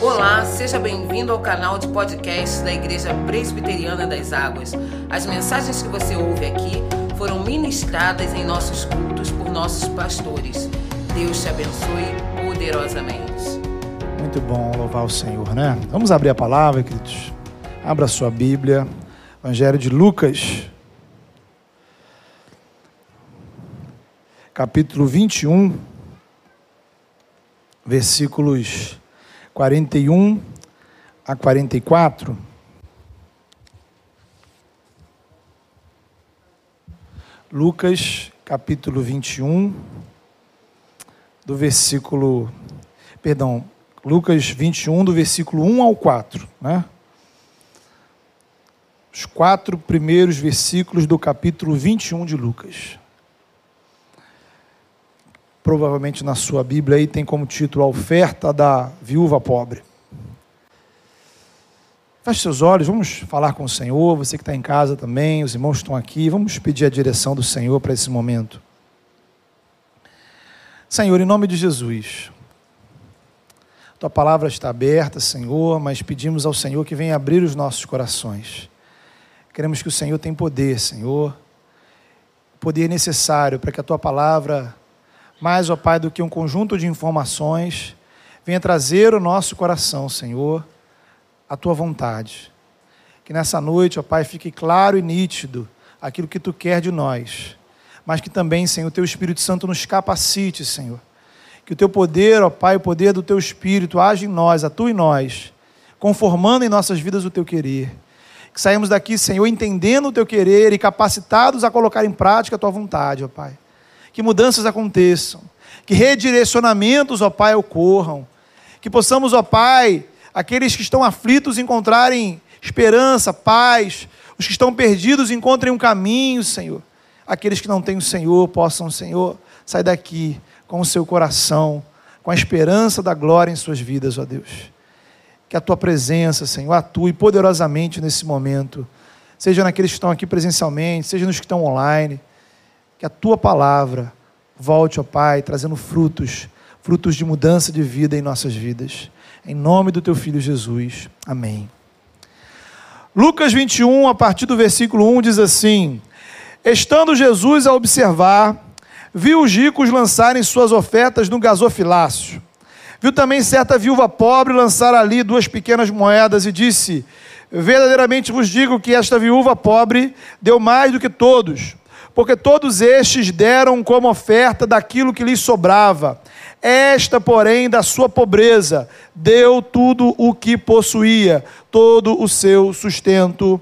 Olá, seja bem-vindo ao canal de podcast da Igreja Presbiteriana das Águas. As mensagens que você ouve aqui foram ministradas em nossos cultos por nossos pastores. Deus te abençoe poderosamente. Muito bom louvar o Senhor, né? Vamos abrir a palavra, queridos. Abra a sua Bíblia, Evangelho de Lucas, capítulo 21, versículos 41 a 44. Lucas, capítulo 21, do versículo. Perdão, Lucas 21, do versículo 1 ao 4, né? Os quatro primeiros versículos do capítulo 21 de Lucas provavelmente na sua Bíblia aí tem como título A Oferta da Viúva Pobre. Feche seus olhos, vamos falar com o Senhor, você que está em casa também, os irmãos estão aqui, vamos pedir a direção do Senhor para esse momento. Senhor, em nome de Jesus, tua palavra está aberta, Senhor, mas pedimos ao Senhor que venha abrir os nossos corações. Queremos que o Senhor tenha poder, Senhor, poder necessário para que a tua palavra mais, ó Pai, do que um conjunto de informações, venha trazer o nosso coração, Senhor, a tua vontade. Que nessa noite, ó Pai, fique claro e nítido aquilo que tu quer de nós, mas que também, Senhor, o teu Espírito Santo nos capacite, Senhor. Que o teu poder, ó Pai, o poder do teu Espírito age em nós, atua em nós, conformando em nossas vidas o teu querer. Que saímos daqui, Senhor, entendendo o teu querer e capacitados a colocar em prática a tua vontade, ó Pai que mudanças aconteçam, que redirecionamentos, ó Pai, ocorram, que possamos, ó Pai, aqueles que estão aflitos encontrarem esperança, paz, os que estão perdidos encontrem um caminho, Senhor. Aqueles que não têm o Senhor possam, Senhor, sair daqui com o seu coração, com a esperança da glória em suas vidas, ó Deus. Que a tua presença, Senhor, atue poderosamente nesse momento, seja naqueles que estão aqui presencialmente, seja nos que estão online que a tua palavra volte, ó Pai, trazendo frutos, frutos de mudança de vida em nossas vidas. Em nome do teu filho Jesus. Amém. Lucas 21, a partir do versículo 1, diz assim: Estando Jesus a observar, viu os ricos lançarem suas ofertas no gasofilácio. Viu também certa viúva pobre lançar ali duas pequenas moedas e disse: Verdadeiramente vos digo que esta viúva pobre deu mais do que todos porque todos estes deram como oferta daquilo que lhes sobrava. Esta, porém, da sua pobreza, deu tudo o que possuía, todo o seu sustento.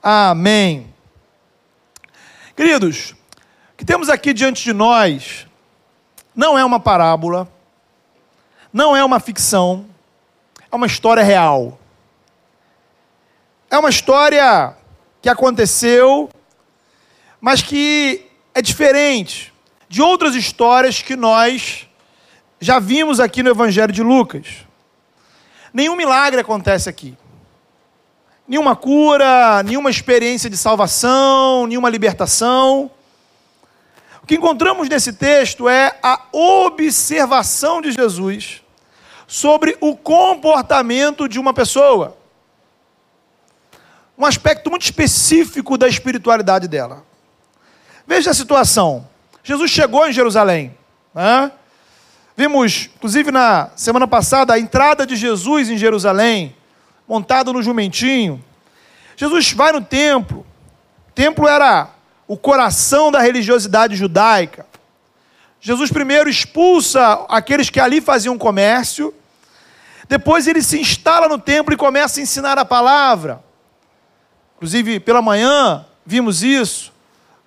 Amém. Queridos, o que temos aqui diante de nós não é uma parábola, não é uma ficção, é uma história real. É uma história que aconteceu mas que é diferente de outras histórias que nós já vimos aqui no Evangelho de Lucas. Nenhum milagre acontece aqui. Nenhuma cura, nenhuma experiência de salvação, nenhuma libertação. O que encontramos nesse texto é a observação de Jesus sobre o comportamento de uma pessoa. Um aspecto muito específico da espiritualidade dela. Veja a situação. Jesus chegou em Jerusalém. Né? Vimos, inclusive na semana passada, a entrada de Jesus em Jerusalém, montado no jumentinho. Jesus vai no templo. O templo era o coração da religiosidade judaica. Jesus primeiro expulsa aqueles que ali faziam comércio. Depois ele se instala no templo e começa a ensinar a palavra. Inclusive, pela manhã, vimos isso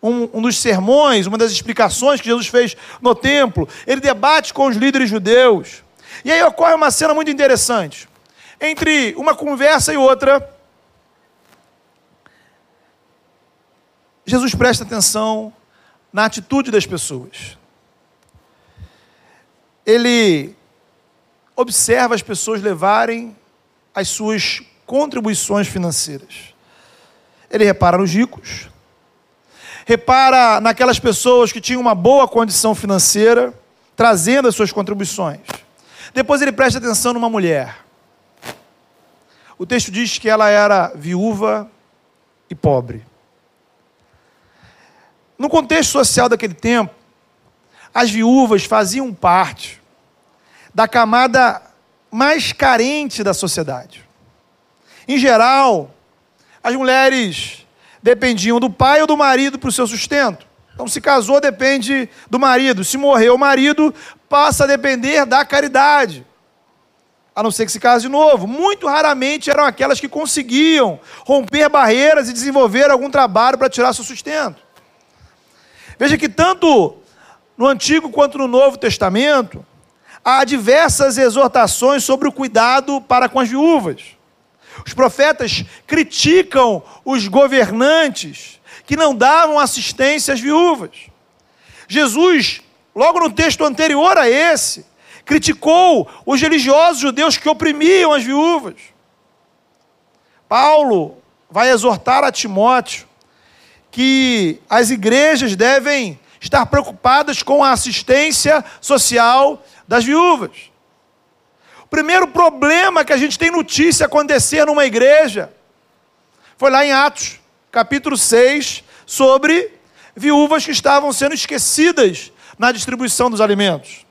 um, um, dos sermões, uma das explicações que Jesus fez no templo, ele debate com os líderes judeus. E aí ocorre uma cena muito interessante. Entre uma conversa e outra, Jesus presta atenção na atitude das pessoas. Ele observa as pessoas levarem as suas contribuições financeiras. Ele repara nos ricos, repara naquelas pessoas que tinham uma boa condição financeira, trazendo as suas contribuições. Depois ele presta atenção numa mulher. o texto diz que ela era viúva e pobre. No contexto social daquele tempo, as viúvas faziam parte da camada mais carente da sociedade. Em geral, as mulheres dependiam do pai ou do marido para o seu sustento. Então, se casou, depende do marido. Se morreu o marido, passa a depender da caridade a não ser que se case de novo. Muito raramente eram aquelas que conseguiam romper barreiras e desenvolver algum trabalho para tirar seu sustento. Veja que tanto no Antigo quanto no Novo Testamento, há diversas exortações sobre o cuidado para com as viúvas. Os profetas criticam os governantes que não davam assistência às viúvas. Jesus, logo no texto anterior a esse, criticou os religiosos judeus que oprimiam as viúvas. Paulo vai exortar a Timóteo que as igrejas devem estar preocupadas com a assistência social das viúvas. Primeiro problema que a gente tem notícia acontecer numa igreja foi lá em Atos, capítulo 6, sobre viúvas que estavam sendo esquecidas na distribuição dos alimentos.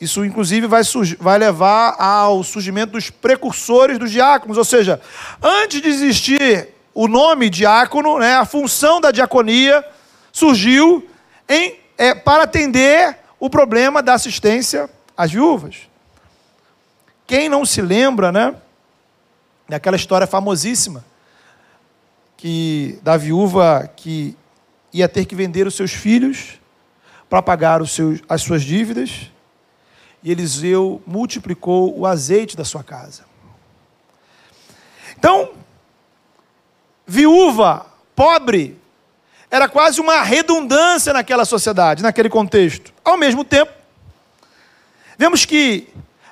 Isso, inclusive, vai, vai levar ao surgimento dos precursores dos diáconos, ou seja, antes de existir o nome diácono, né, a função da diaconia surgiu em, é, para atender o problema da assistência às viúvas. Quem não se lembra, né, daquela história famosíssima que da viúva que ia ter que vender os seus filhos para pagar os seus, as suas dívidas e Eliseu multiplicou o azeite da sua casa. Então, viúva, pobre, era quase uma redundância naquela sociedade, naquele contexto. Ao mesmo tempo, vemos que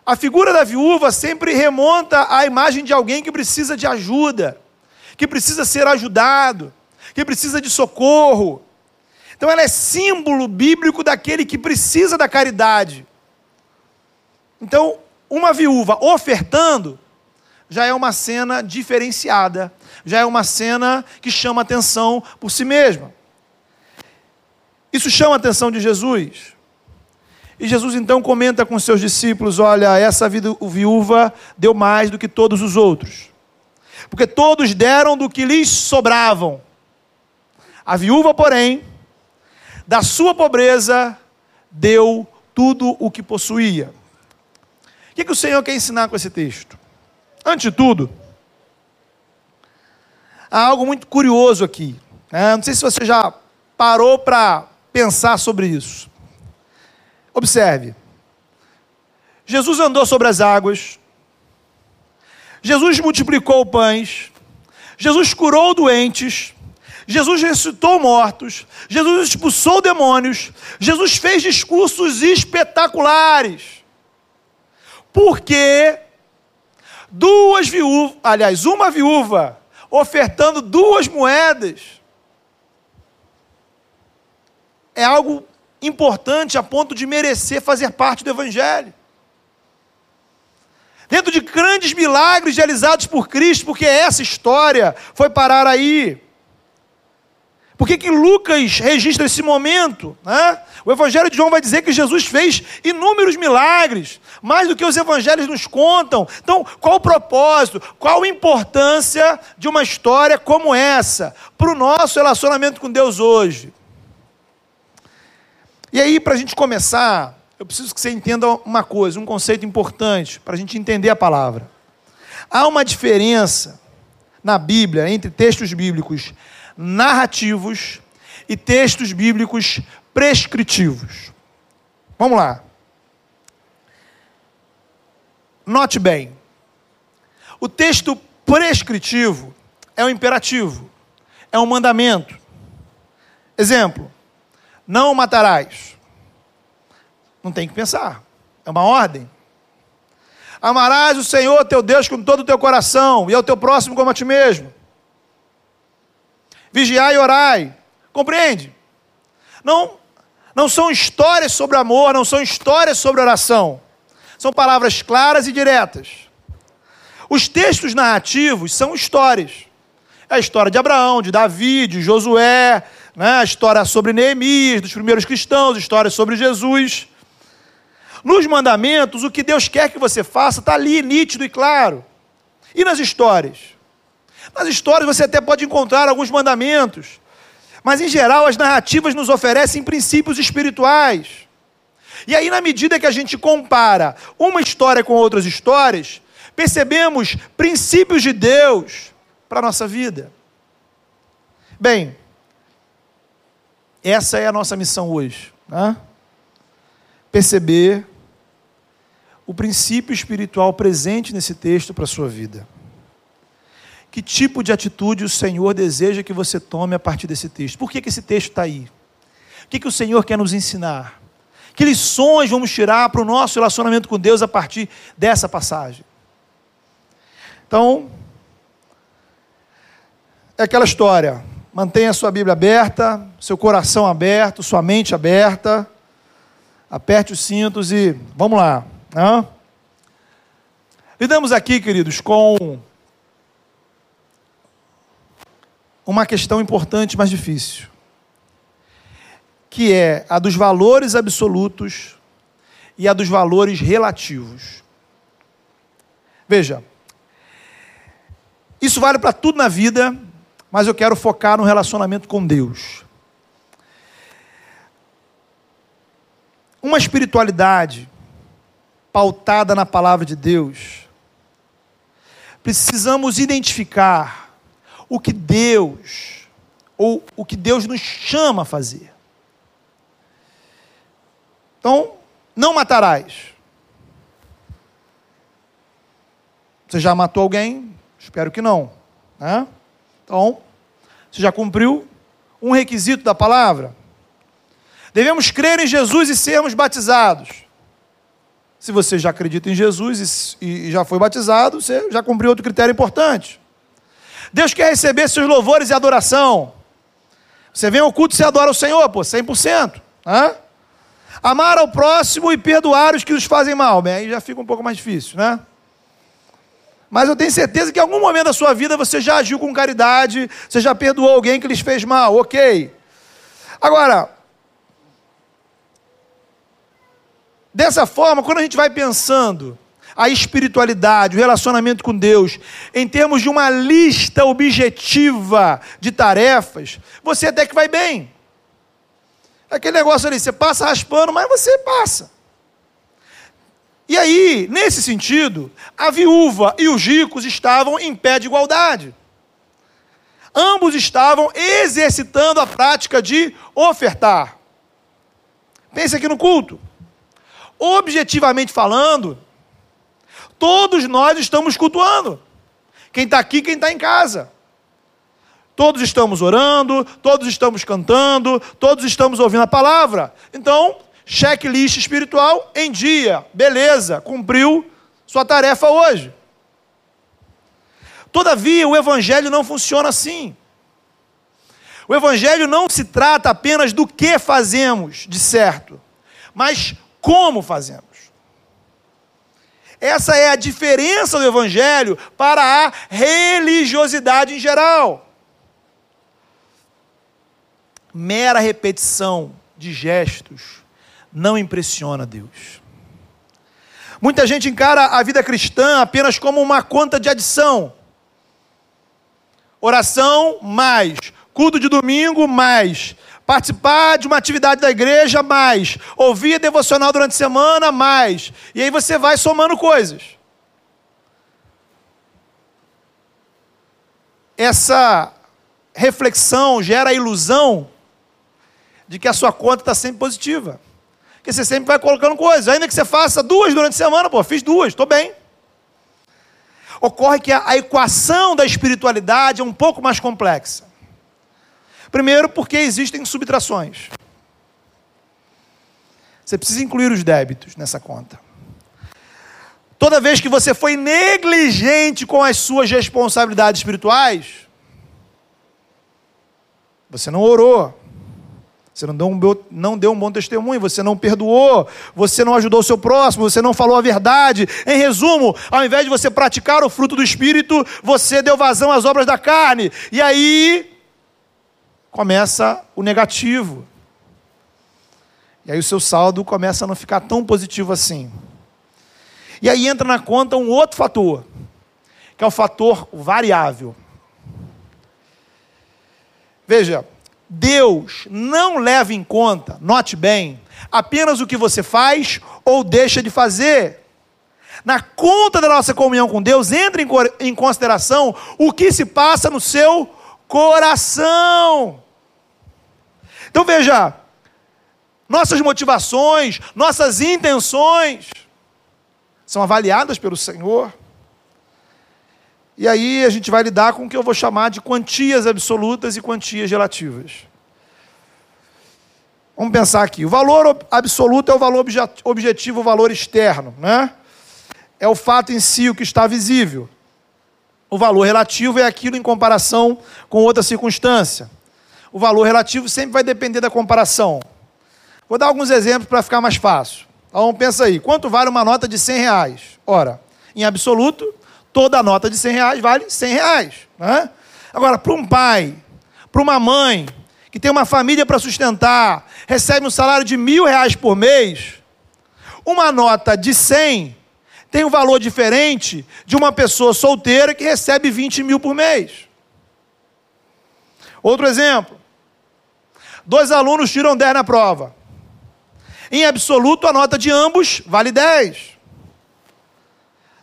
a figura da viúva sempre remonta à imagem de alguém que precisa de ajuda, que precisa ser ajudado, que precisa de socorro. Então, ela é símbolo bíblico daquele que precisa da caridade então, uma viúva ofertando já é uma cena diferenciada, já é uma cena que chama atenção por si mesma. Isso chama a atenção de Jesus. E Jesus então comenta com seus discípulos: Olha, essa viúva deu mais do que todos os outros, porque todos deram do que lhes sobravam. A viúva, porém, da sua pobreza, deu tudo o que possuía que, que o Senhor quer ensinar com esse texto? Antes de tudo, há algo muito curioso aqui. Né? Não sei se você já parou para pensar sobre isso. Observe. Jesus andou sobre as águas. Jesus multiplicou pães. Jesus curou doentes. Jesus ressuscitou mortos. Jesus expulsou demônios. Jesus fez discursos espetaculares. Porque duas viúvas, aliás, uma viúva ofertando duas moedas é algo importante a ponto de merecer fazer parte do Evangelho. Dentro de grandes milagres realizados por Cristo, porque essa história foi parar aí. Por que, que Lucas registra esse momento? Né? O Evangelho de João vai dizer que Jesus fez inúmeros milagres, mais do que os evangelhos nos contam. Então, qual o propósito, qual a importância de uma história como essa para o nosso relacionamento com Deus hoje? E aí, para a gente começar, eu preciso que você entenda uma coisa, um conceito importante, para a gente entender a palavra. Há uma diferença na Bíblia entre textos bíblicos narrativos e textos bíblicos prescritivos. Vamos lá. Note bem. O texto prescritivo é um imperativo, é um mandamento. Exemplo: não matarás. Não tem que pensar, é uma ordem. Amarás o Senhor teu Deus com todo o teu coração e ao teu próximo como a ti mesmo vigiai e orai. Compreende? Não, não são histórias sobre amor, não são histórias sobre oração. São palavras claras e diretas. Os textos narrativos são histórias. É a história de Abraão, de Davi, de Josué, né? a história sobre Neemias, dos primeiros cristãos, história sobre Jesus. Nos mandamentos, o que Deus quer que você faça está ali, nítido e claro. E nas histórias? Nas histórias você até pode encontrar alguns mandamentos, mas em geral as narrativas nos oferecem princípios espirituais. E aí, na medida que a gente compara uma história com outras histórias, percebemos princípios de Deus para a nossa vida. Bem, essa é a nossa missão hoje. Né? Perceber o princípio espiritual presente nesse texto para a sua vida. Que tipo de atitude o Senhor deseja que você tome a partir desse texto? Por que, que esse texto está aí? O que, que o Senhor quer nos ensinar? Que lições vamos tirar para o nosso relacionamento com Deus a partir dessa passagem? Então, é aquela história. Mantenha sua Bíblia aberta, seu coração aberto, sua mente aberta. Aperte os cintos e vamos lá. Né? Lidamos aqui, queridos, com uma questão importante, mas difícil, que é a dos valores absolutos e a dos valores relativos. Veja, isso vale para tudo na vida, mas eu quero focar no relacionamento com Deus. Uma espiritualidade pautada na palavra de Deus, precisamos identificar o que Deus, ou o que Deus nos chama a fazer. Então, não matarás. Você já matou alguém? Espero que não. Né? Então, você já cumpriu um requisito da palavra? Devemos crer em Jesus e sermos batizados. Se você já acredita em Jesus e já foi batizado, você já cumpriu outro critério importante. Deus quer receber seus louvores e adoração. Você vem ao culto e adora o Senhor, pô, 100%. Né? Amar ao próximo e perdoar os que nos fazem mal. Bem, aí já fica um pouco mais difícil, né? Mas eu tenho certeza que em algum momento da sua vida você já agiu com caridade, você já perdoou alguém que lhes fez mal, ok. Agora, dessa forma, quando a gente vai pensando a espiritualidade, o relacionamento com Deus, em termos de uma lista objetiva de tarefas, você até que vai bem. É aquele negócio ali, você passa raspando, mas você passa. E aí, nesse sentido, a viúva e os ricos estavam em pé de igualdade. Ambos estavam exercitando a prática de ofertar. Pense aqui no culto. Objetivamente falando, todos nós estamos cultuando. Quem está aqui, quem está em casa. Todos estamos orando, todos estamos cantando, todos estamos ouvindo a palavra. Então, checklist espiritual em dia. Beleza, cumpriu sua tarefa hoje. Todavia, o Evangelho não funciona assim. O Evangelho não se trata apenas do que fazemos de certo, mas como fazemos. Essa é a diferença do Evangelho para a religiosidade em geral. Mera repetição de gestos não impressiona Deus. Muita gente encara a vida cristã apenas como uma conta de adição. Oração mais, culto de domingo mais, participar de uma atividade da igreja mais, ouvir a devocional durante a semana mais. E aí você vai somando coisas. Essa reflexão gera a ilusão de que a sua conta está sempre positiva. Porque você sempre vai colocando coisas. Ainda que você faça duas durante a semana, pô, fiz duas, estou bem. Ocorre que a, a equação da espiritualidade é um pouco mais complexa. Primeiro, porque existem subtrações. Você precisa incluir os débitos nessa conta. Toda vez que você foi negligente com as suas responsabilidades espirituais, você não orou, Você não deu, um, não deu um bom testemunho, você não perdoou, você não ajudou o seu próximo, você não falou a verdade. Em resumo, ao invés de você praticar o fruto do Espírito, você deu vazão às obras da carne. E aí começa o negativo. E aí o seu saldo começa a não ficar tão positivo assim. E aí entra na conta um outro fator, que é o fator variável. Veja, Deus não leva em conta, note bem, apenas o que você faz ou deixa de fazer. Na conta da nossa comunhão com Deus, entra em consideração o que se passa no seu coração. Então veja, nossas motivações, nossas intenções são avaliadas pelo Senhor. E aí a gente vai lidar com o que eu vou chamar de quantias absolutas e quantias relativas. Vamos pensar aqui. O valor absoluto é o valor objetivo, o valor externo, né? É o fato em si, o que está visível. O valor relativo é aquilo em comparação com outra circunstância. O valor relativo sempre vai depender da comparação. Vou dar alguns exemplos para ficar mais fácil. Então pensa aí, quanto vale uma nota de 100 reais? Ora, em absoluto, toda nota de 100 reais vale 100 reais. Né? Agora, para um pai, para uma mãe, que tem uma família para sustentar, recebe um salário de mil reais por mês, uma nota de 100 tem um valor diferente de uma pessoa solteira que recebe 20 mil por mês. Outro exemplo. Dois alunos tiram 10 na prova. Em absoluto, a nota de ambos vale 10.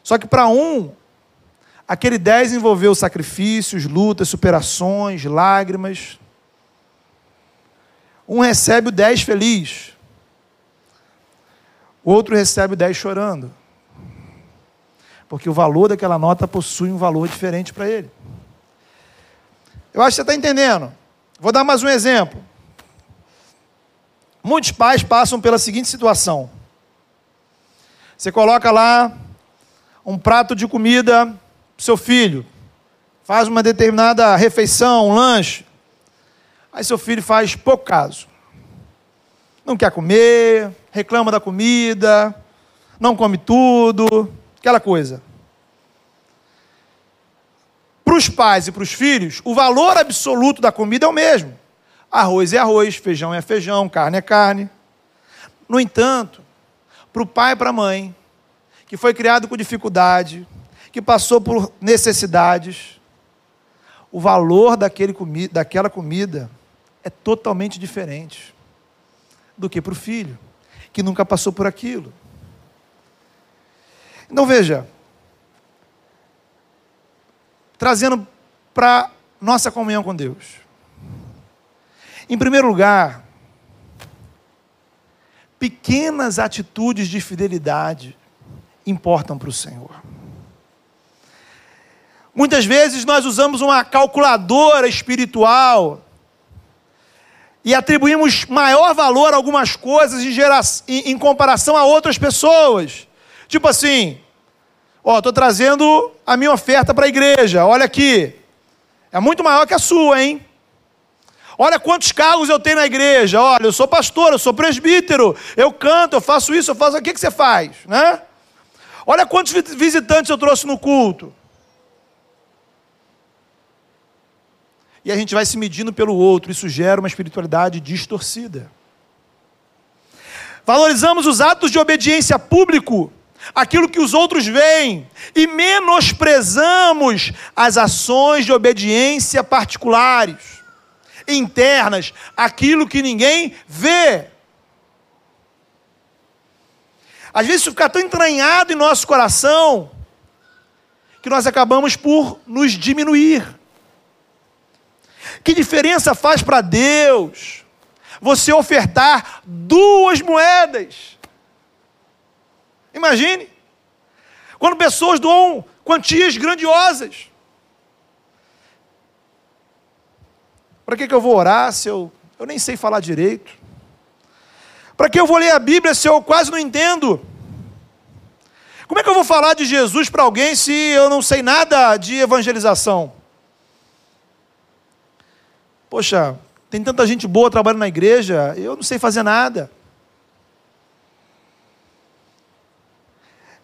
Só que para um, Aquele 10 envolveu sacrifícios, lutas, superações, lágrimas. Um recebe o 10 feliz. O outro recebe o 10 chorando. Porque o valor daquela nota possui um valor diferente para ele. Eu acho que você está entendendo. Vou dar mais um exemplo. Muitos pais passam pela seguinte situação: você coloca lá um prato de comida seu filho, faz uma determinada refeição, um lanche. Aí seu filho faz pouco caso. Não quer comer, reclama da comida, não come tudo, aquela coisa. Para os pais e para os filhos, o valor absoluto da comida é o mesmo. Arroz é arroz, feijão é feijão, carne é carne. No entanto, para o pai e para a mãe, que foi criado com dificuldade, que passou por necessidades, o valor daquele comi daquela comida é totalmente diferente do que para o filho, que nunca passou por aquilo. Então veja, trazendo para nossa comunhão com Deus. Em primeiro lugar, pequenas atitudes de fidelidade importam para o Senhor. Muitas vezes nós usamos uma calculadora espiritual e atribuímos maior valor a algumas coisas em, gera... em comparação a outras pessoas. Tipo assim, ó, estou trazendo a minha oferta para a igreja, olha aqui, é muito maior que a sua, hein? Olha quantos cargos eu tenho na igreja. Olha, eu sou pastor, eu sou presbítero, eu canto, eu faço isso, eu faço. O que, que você faz? Né? Olha quantos visitantes eu trouxe no culto. E a gente vai se medindo pelo outro. Isso gera uma espiritualidade distorcida. Valorizamos os atos de obediência público, aquilo que os outros veem, e menosprezamos as ações de obediência particulares, internas, aquilo que ninguém vê. Às vezes isso fica tão entranhado em nosso coração que nós acabamos por nos diminuir. Que diferença faz para Deus você ofertar duas moedas? Imagine. Quando pessoas doam quantias grandiosas. Para que, que eu vou orar se eu, eu nem sei falar direito? Para que eu vou ler a Bíblia se eu quase não entendo? Como é que eu vou falar de Jesus para alguém se eu não sei nada de evangelização? Poxa, Tem tanta gente boa trabalhando na igreja, eu não sei fazer nada.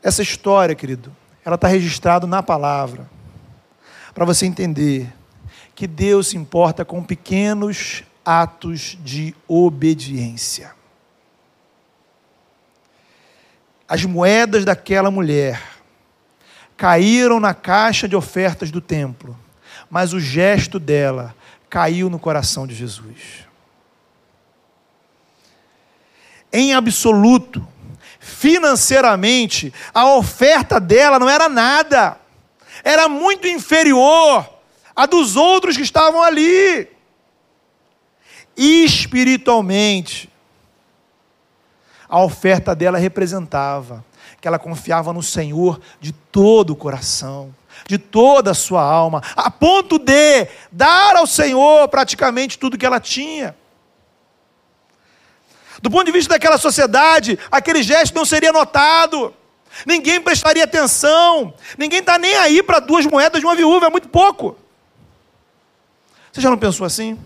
Essa história, querido, ela está registrada na palavra. Para você entender que Deus se importa com pequenos atos de obediência. As moedas daquela mulher caíram na caixa de ofertas do templo, mas o gesto dela caiu no coração de Jesus. Em absoluto, financeiramente, a oferta dela não era nada, era muito inferior à dos outros que estavam ali. Espiritualmente, a oferta dela representava que ela confiava no Senhor de todo o coração, de toda a sua alma, a ponto de dar ao Senhor praticamente tudo que ela tinha. Do ponto de vista daquela sociedade, aquele gesto não seria notado, ninguém prestaria atenção, ninguém está nem aí para duas moedas de uma viúva, é muito pouco. Você já não pensou assim?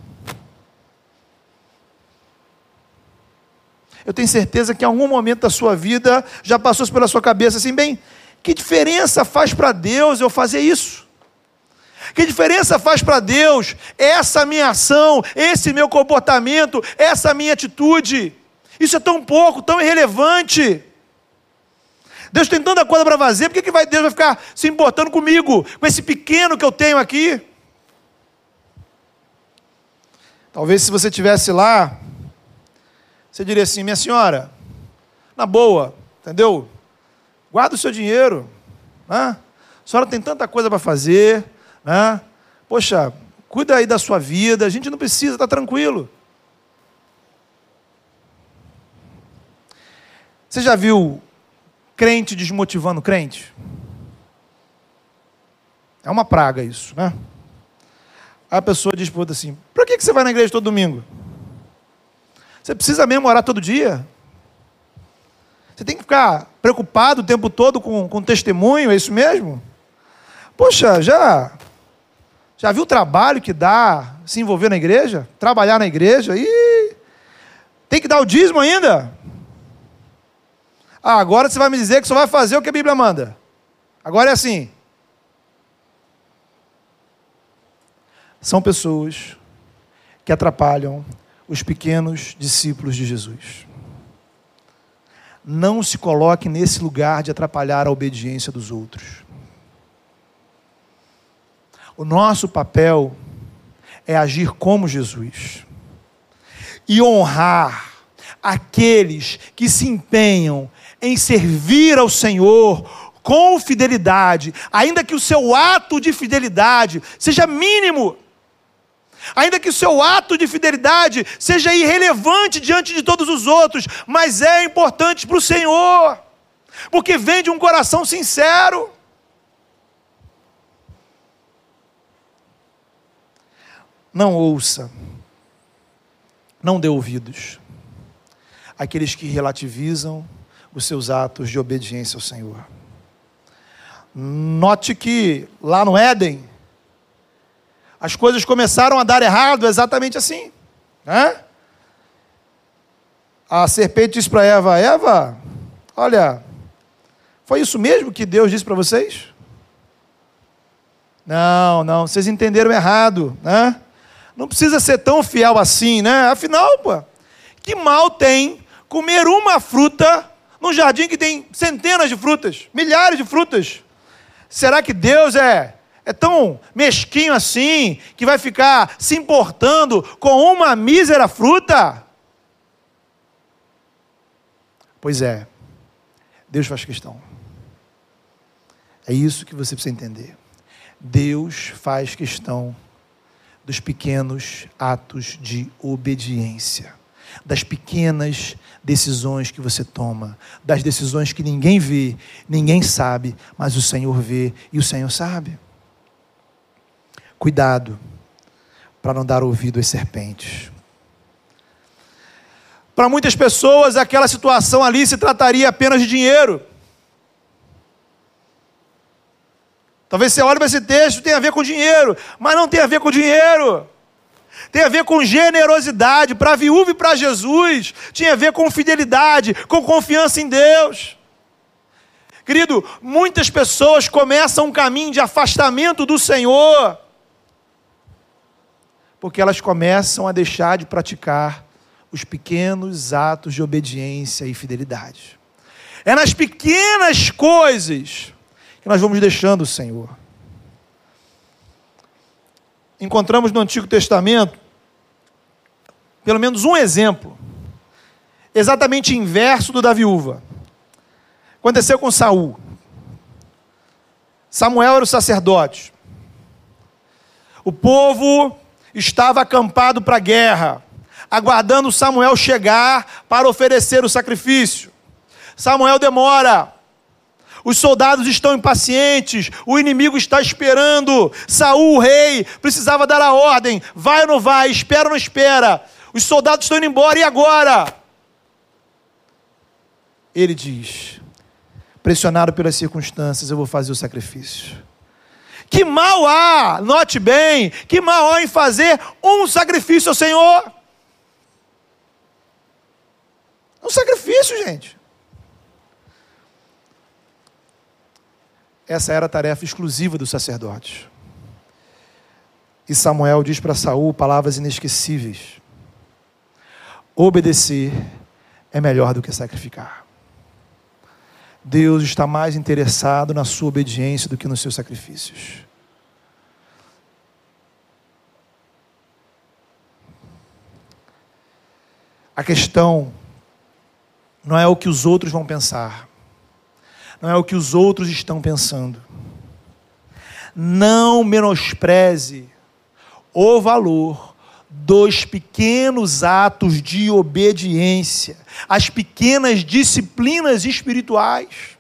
Eu tenho certeza que em algum momento da sua vida já passou pela sua cabeça assim, bem, que diferença faz para Deus eu fazer isso? Que diferença faz para Deus essa minha ação, esse meu comportamento, essa minha atitude? Isso é tão pouco, tão irrelevante. Deus tem tanta coisa para fazer, por que, que vai, Deus vai ficar se importando comigo, com esse pequeno que eu tenho aqui? Talvez se você tivesse lá, você diria assim: minha senhora, na boa, entendeu? Guarda o seu dinheiro, né? A senhora tem tanta coisa para fazer, né? Poxa, cuida aí da sua vida, a gente não precisa, está tranquilo. Você já viu crente desmotivando crente? É uma praga isso, né? A pessoa diz para assim: por que você vai na igreja todo domingo? Você precisa mesmo orar todo dia? Você tem que ficar preocupado o tempo todo com, com testemunho, é isso mesmo? Poxa, já já viu o trabalho que dá se envolver na igreja? Trabalhar na igreja? E tem que dar o dízimo ainda? Ah, agora você vai me dizer que só vai fazer o que a Bíblia manda. Agora é assim. São pessoas que atrapalham os pequenos discípulos de Jesus. Não se coloque nesse lugar de atrapalhar a obediência dos outros. O nosso papel é agir como Jesus e honrar aqueles que se empenham em servir ao Senhor com fidelidade, ainda que o seu ato de fidelidade seja mínimo, ainda que o seu ato de fidelidade seja irrelevante diante de todos os outros, mas é importante para o Senhor, porque vem de um coração sincero. Não ouça, não dê ouvidos àqueles que relativizam os seus atos de obediência ao Senhor. Note que lá no Éden, as coisas começaram a dar errado exatamente assim. Né? A serpente disse para Eva: Eva, olha, foi isso mesmo que Deus disse para vocês? Não, não, vocês entenderam errado, né? Não precisa ser tão fiel assim, né? Afinal, pô, que mal tem comer uma fruta num jardim que tem centenas de frutas, milhares de frutas. Será que Deus é, é tão mesquinho assim que vai ficar se importando com uma mísera fruta? Pois é, Deus faz questão. É isso que você precisa entender. Deus faz questão dos pequenos atos de obediência das pequenas decisões que você toma, das decisões que ninguém vê, ninguém sabe, mas o Senhor vê e o Senhor sabe. Cuidado para não dar ouvido às serpentes. Para muitas pessoas, aquela situação ali se trataria apenas de dinheiro. Talvez você olhe para esse texto, tem a ver com dinheiro, mas não tem a ver com dinheiro tem a ver com generosidade para a viúva e para Jesus, tinha a ver com fidelidade, com confiança em Deus. Querido, muitas pessoas começam um caminho de afastamento do Senhor, porque elas começam a deixar de praticar os pequenos atos de obediência e fidelidade. É nas pequenas coisas que nós vamos deixando o Senhor. Encontramos no Antigo Testamento pelo menos um exemplo, exatamente inverso do da viúva. Aconteceu com Saul. Samuel era o sacerdote. O povo estava acampado para a guerra, aguardando Samuel chegar para oferecer o sacrifício. Samuel demora. Os soldados estão impacientes, o inimigo está esperando. Saul, o rei, precisava dar a ordem: vai ou não vai, espera ou não espera. Os soldados estão indo embora, e agora? Ele diz: pressionado pelas circunstâncias, eu vou fazer o sacrifício. Que mal há, note bem, que mal há em fazer um sacrifício ao Senhor? Um sacrifício, gente. Essa era a tarefa exclusiva dos sacerdotes. E Samuel diz para Saul palavras inesquecíveis. Obedecer é melhor do que sacrificar. Deus está mais interessado na sua obediência do que nos seus sacrifícios. A questão não é o que os outros vão pensar não é o que os outros estão pensando. Não menospreze o valor dos pequenos atos de obediência, as pequenas disciplinas espirituais.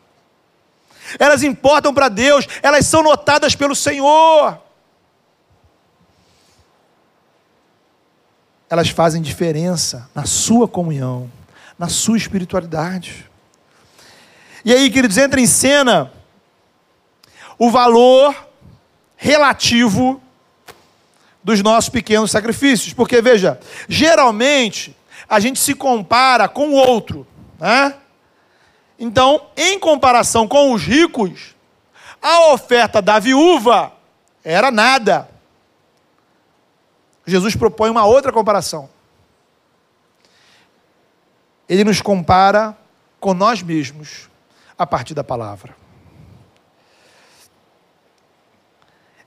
Elas importam para Deus, elas são notadas pelo Senhor. Elas fazem diferença na sua comunhão, na sua espiritualidade. E aí, queridos, entra em cena o valor relativo dos nossos pequenos sacrifícios. Porque, veja, geralmente a gente se compara com o outro. Né? Então, em comparação com os ricos, a oferta da viúva era nada. Jesus propõe uma outra comparação. Ele nos compara com nós mesmos a partir da palavra.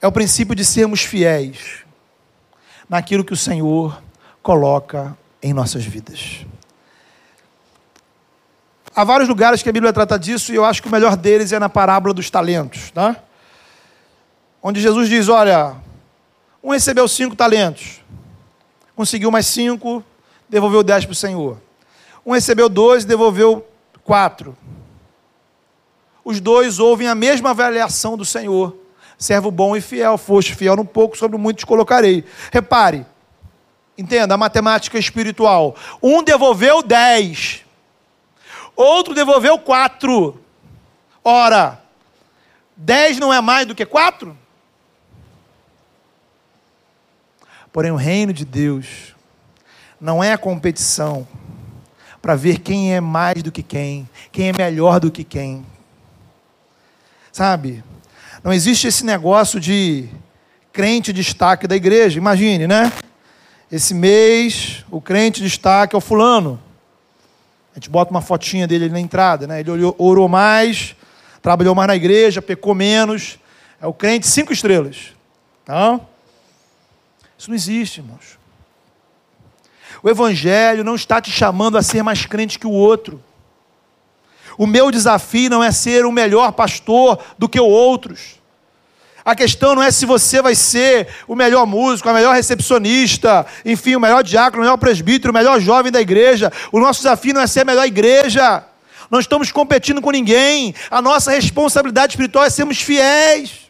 É o princípio de sermos fiéis naquilo que o Senhor coloca em nossas vidas. Há vários lugares que a Bíblia trata disso e eu acho que o melhor deles é na parábola dos talentos, tá? Onde Jesus diz: Olha, um recebeu cinco talentos, conseguiu mais cinco, devolveu dez para o Senhor. Um recebeu dois, devolveu quatro os dois ouvem a mesma avaliação do Senhor. Servo bom e fiel, foste fiel no pouco, sobre muito te colocarei. Repare, entenda a matemática espiritual. Um devolveu dez, outro devolveu quatro. Ora, dez não é mais do que quatro? Porém, o reino de Deus não é competição para ver quem é mais do que quem, quem é melhor do que quem. Sabe? Não existe esse negócio de crente destaque da igreja. Imagine, né? Esse mês, o crente destaque é o fulano. A gente bota uma fotinha dele na entrada, né? Ele orou mais, trabalhou mais na igreja, pecou menos. É o crente cinco estrelas. Tá? Isso não existe, irmãos. O Evangelho não está te chamando a ser mais crente que o outro. O meu desafio não é ser o melhor pastor do que outros. A questão não é se você vai ser o melhor músico, a melhor recepcionista, enfim, o melhor diácono, o melhor presbítero, o melhor jovem da igreja. O nosso desafio não é ser a melhor igreja. Não estamos competindo com ninguém. A nossa responsabilidade espiritual é sermos fiéis.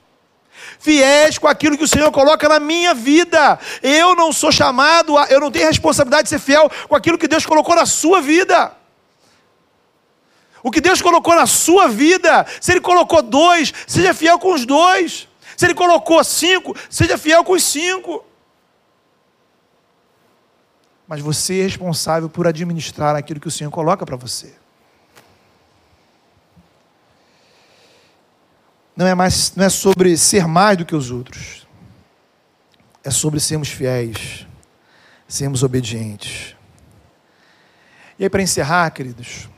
Fiéis com aquilo que o Senhor coloca na minha vida. Eu não sou chamado, a, eu não tenho responsabilidade de ser fiel com aquilo que Deus colocou na sua vida. O que Deus colocou na sua vida, se Ele colocou dois, seja fiel com os dois. Se Ele colocou cinco, seja fiel com os cinco. mas você é responsável por administrar aquilo que o Senhor coloca para você. Não é, mais, não é sobre ser mais do que os outros, é sobre sermos fiéis, sermos obedientes. E aí, para encerrar, queridos,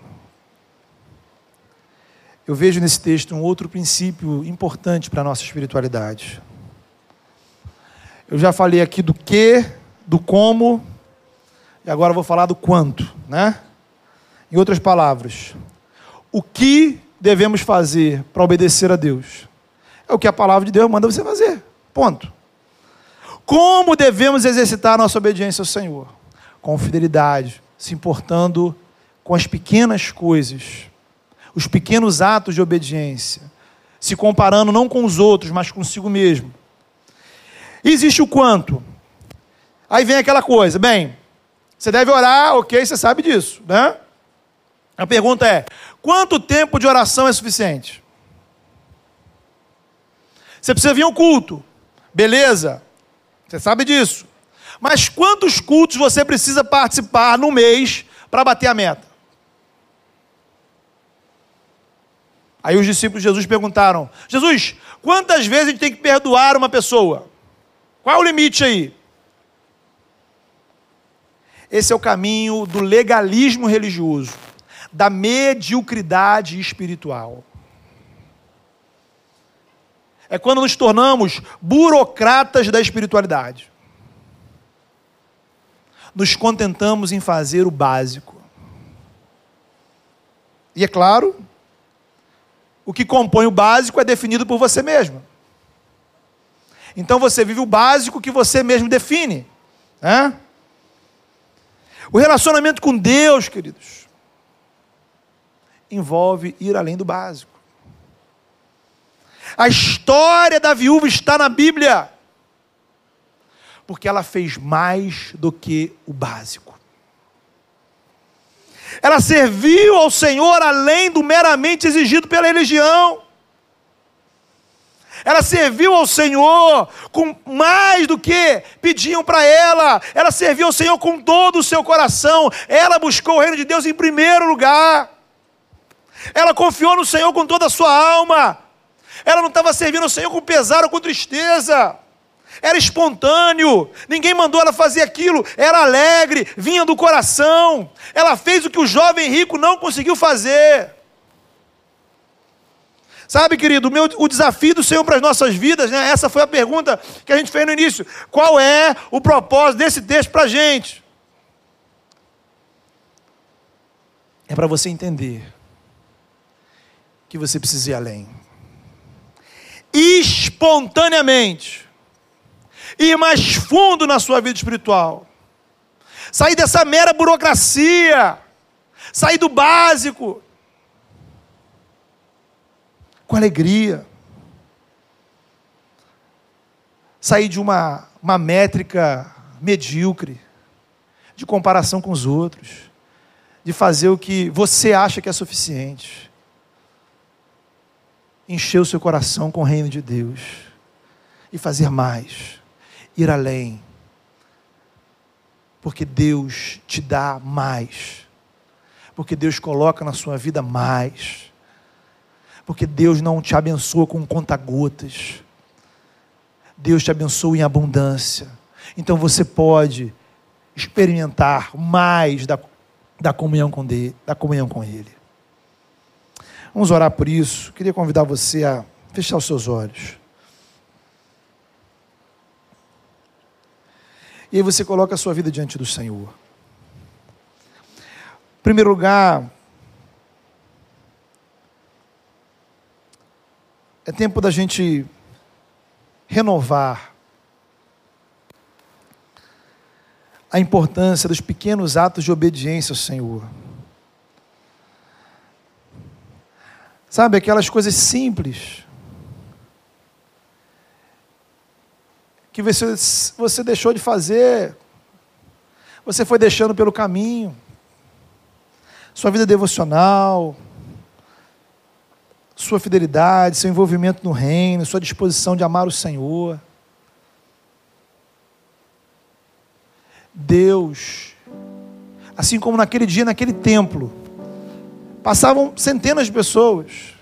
eu vejo nesse texto um outro princípio importante para a nossa espiritualidade. Eu já falei aqui do que, do como, e agora vou falar do quanto, né? Em outras palavras, o que devemos fazer para obedecer a Deus? É o que a palavra de Deus manda você fazer. Ponto. Como devemos exercitar nossa obediência ao Senhor? Com fidelidade, se importando com as pequenas coisas, os pequenos atos de obediência, se comparando não com os outros, mas consigo mesmo. Existe o quanto. Aí vem aquela coisa, bem, você deve orar, ok, você sabe disso, né? A pergunta é: quanto tempo de oração é suficiente? Você precisa vir ao culto, beleza? Você sabe disso. Mas quantos cultos você precisa participar no mês para bater a meta? Aí os discípulos de Jesus perguntaram: Jesus, quantas vezes a gente tem que perdoar uma pessoa? Qual é o limite aí? Esse é o caminho do legalismo religioso, da mediocridade espiritual. É quando nos tornamos burocratas da espiritualidade. Nos contentamos em fazer o básico. E é claro, o que compõe o básico é definido por você mesmo. Então você vive o básico que você mesmo define. Né? O relacionamento com Deus, queridos, envolve ir além do básico. A história da viúva está na Bíblia, porque ela fez mais do que o básico. Ela serviu ao Senhor além do meramente exigido pela religião. Ela serviu ao Senhor com mais do que pediam para ela. Ela serviu ao Senhor com todo o seu coração. Ela buscou o reino de Deus em primeiro lugar. Ela confiou no Senhor com toda a sua alma. Ela não estava servindo ao Senhor com pesar ou com tristeza. Era espontâneo, ninguém mandou ela fazer aquilo, era alegre, vinha do coração. Ela fez o que o jovem rico não conseguiu fazer. Sabe, querido, o, meu, o desafio do Senhor para as nossas vidas, né? essa foi a pergunta que a gente fez no início. Qual é o propósito desse texto para a gente? É para você entender que você precisa ir além. Espontaneamente. Ir mais fundo na sua vida espiritual. Sair dessa mera burocracia. Sair do básico com alegria. Sair de uma, uma métrica medíocre, de comparação com os outros, de fazer o que você acha que é suficiente. Encher o seu coração com o reino de Deus e fazer mais, ir além, porque Deus te dá mais, porque Deus coloca na sua vida mais porque Deus não te abençoa com conta-gotas. Deus te abençoa em abundância. Então você pode experimentar mais da, da, comunhão com de, da comunhão com Ele. Vamos orar por isso. Queria convidar você a fechar os seus olhos. E aí você coloca a sua vida diante do Senhor. Em primeiro lugar, É tempo da gente renovar a importância dos pequenos atos de obediência ao Senhor. Sabe, aquelas coisas simples que você, você deixou de fazer, você foi deixando pelo caminho, sua vida devocional, sua fidelidade, seu envolvimento no reino, sua disposição de amar o Senhor. Deus Assim como naquele dia, naquele templo, passavam centenas de pessoas.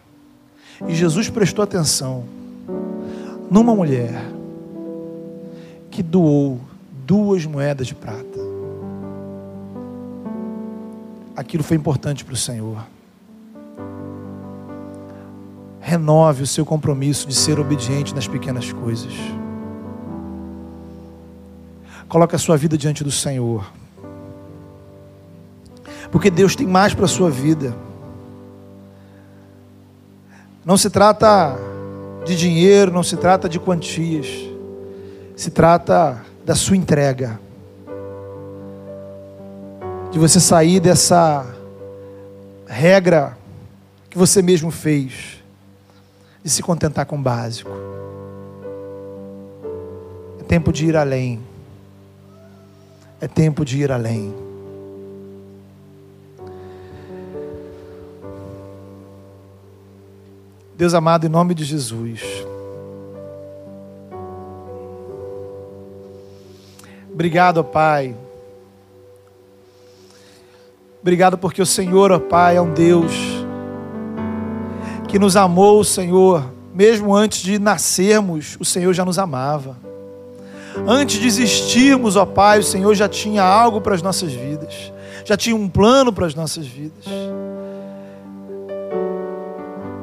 E Jesus prestou atenção numa mulher que doou duas moedas de prata. Aquilo foi importante para o Senhor. Renove o seu compromisso de ser obediente nas pequenas coisas. Coloque a sua vida diante do Senhor. Porque Deus tem mais para a sua vida. Não se trata de dinheiro, não se trata de quantias. Se trata da sua entrega. De você sair dessa regra que você mesmo fez. De se contentar com o básico. É tempo de ir além. É tempo de ir além. Deus amado, em nome de Jesus. Obrigado, ó Pai. Obrigado porque o Senhor, ó Pai, é um Deus que nos amou, Senhor, mesmo antes de nascermos, o Senhor já nos amava. Antes de existirmos, ó Pai, o Senhor já tinha algo para as nossas vidas, já tinha um plano para as nossas vidas.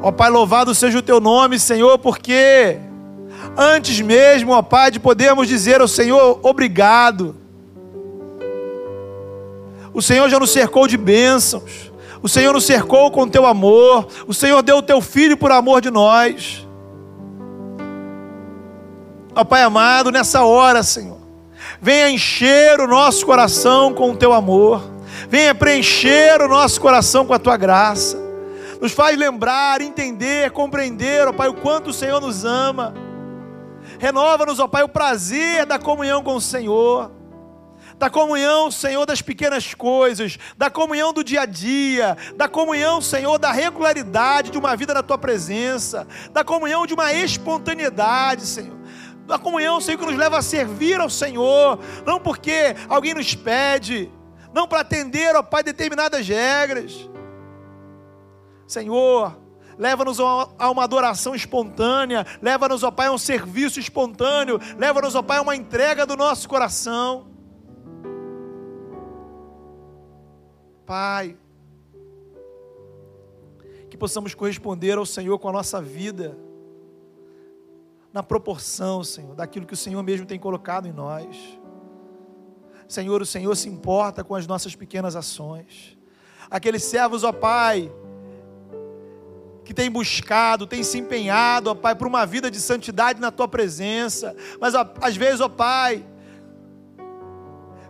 Ó Pai, louvado seja o teu nome, Senhor, porque antes mesmo, ó Pai, de podermos dizer ao Senhor obrigado, o Senhor já nos cercou de bênçãos, o Senhor nos cercou com teu amor, o Senhor deu o teu filho por amor de nós. Ó Pai amado, nessa hora, Senhor, venha encher o nosso coração com o teu amor, venha preencher o nosso coração com a tua graça, nos faz lembrar, entender, compreender, ó Pai, o quanto o Senhor nos ama. Renova-nos, ó Pai, o prazer da comunhão com o Senhor da comunhão, Senhor, das pequenas coisas, da comunhão do dia a dia, da comunhão, Senhor, da regularidade de uma vida na tua presença, da comunhão de uma espontaneidade, Senhor da comunhão, Senhor, que nos leva a servir ao Senhor, não porque alguém nos pede, não para atender, ó Pai, determinadas regras. Senhor, leva-nos a uma adoração espontânea, leva-nos, ó Pai, a um serviço espontâneo, leva-nos, ó Pai, a uma entrega do nosso coração. Pai, que possamos corresponder ao Senhor com a nossa vida na proporção, Senhor, daquilo que o Senhor mesmo tem colocado em nós. Senhor, o Senhor se importa com as nossas pequenas ações. Aqueles servos, ó Pai, que tem buscado, tem se empenhado, ó Pai, por uma vida de santidade na tua presença, mas ó, às vezes, ó Pai,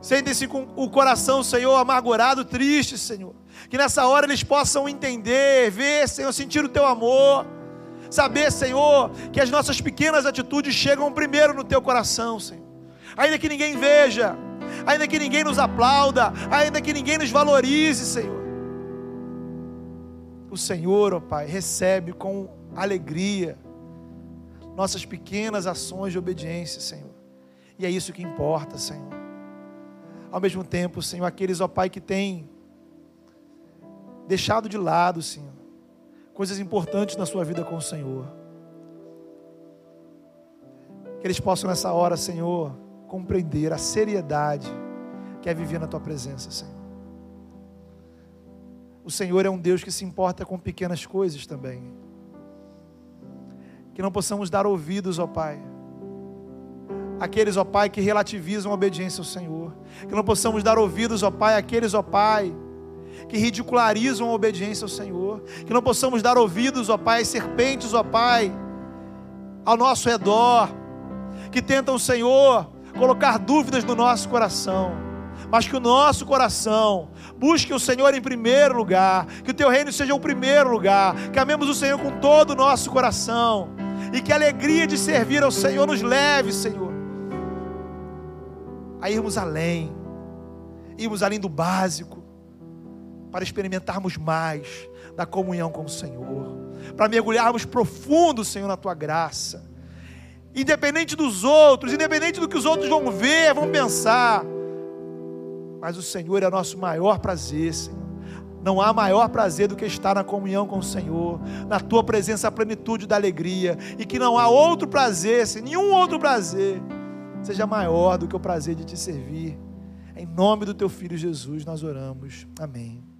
sentem-se com o coração, Senhor, amargurado, triste, Senhor. Que nessa hora eles possam entender, ver, Senhor, sentir o teu amor Saber, Senhor, que as nossas pequenas atitudes chegam primeiro no teu coração, Senhor. Ainda que ninguém veja, ainda que ninguém nos aplauda, ainda que ninguém nos valorize, Senhor. O Senhor, ó Pai, recebe com alegria nossas pequenas ações de obediência, Senhor. E é isso que importa, Senhor. Ao mesmo tempo, Senhor, aqueles, ó Pai, que têm deixado de lado, Senhor, coisas importantes na sua vida com o Senhor. Que eles possam nessa hora, Senhor, compreender a seriedade que é viver na tua presença, Senhor. O Senhor é um Deus que se importa com pequenas coisas também. Que não possamos dar ouvidos, ó Pai. Aqueles, ó Pai, que relativizam a obediência ao Senhor. Que não possamos dar ouvidos, ó Pai, aqueles, ó Pai, que ridicularizam a obediência ao Senhor, que não possamos dar ouvidos, ó Pai, serpentes, ó Pai, ao nosso redor, que tentam, Senhor, colocar dúvidas no nosso coração, mas que o nosso coração busque o Senhor em primeiro lugar, que o teu reino seja o primeiro lugar, que amemos o Senhor com todo o nosso coração, e que a alegria de servir ao Senhor nos leve, Senhor, a irmos além, irmos além do básico, para experimentarmos mais da comunhão com o Senhor, para mergulharmos profundo, Senhor, na tua graça. Independente dos outros, independente do que os outros vão ver, vão pensar, mas o Senhor é nosso maior prazer, Senhor. Não há maior prazer do que estar na comunhão com o Senhor, na tua presença, a plenitude da alegria, e que não há outro prazer, Senhor, nenhum outro prazer seja maior do que o prazer de te servir. Em nome do teu filho Jesus nós oramos. Amém.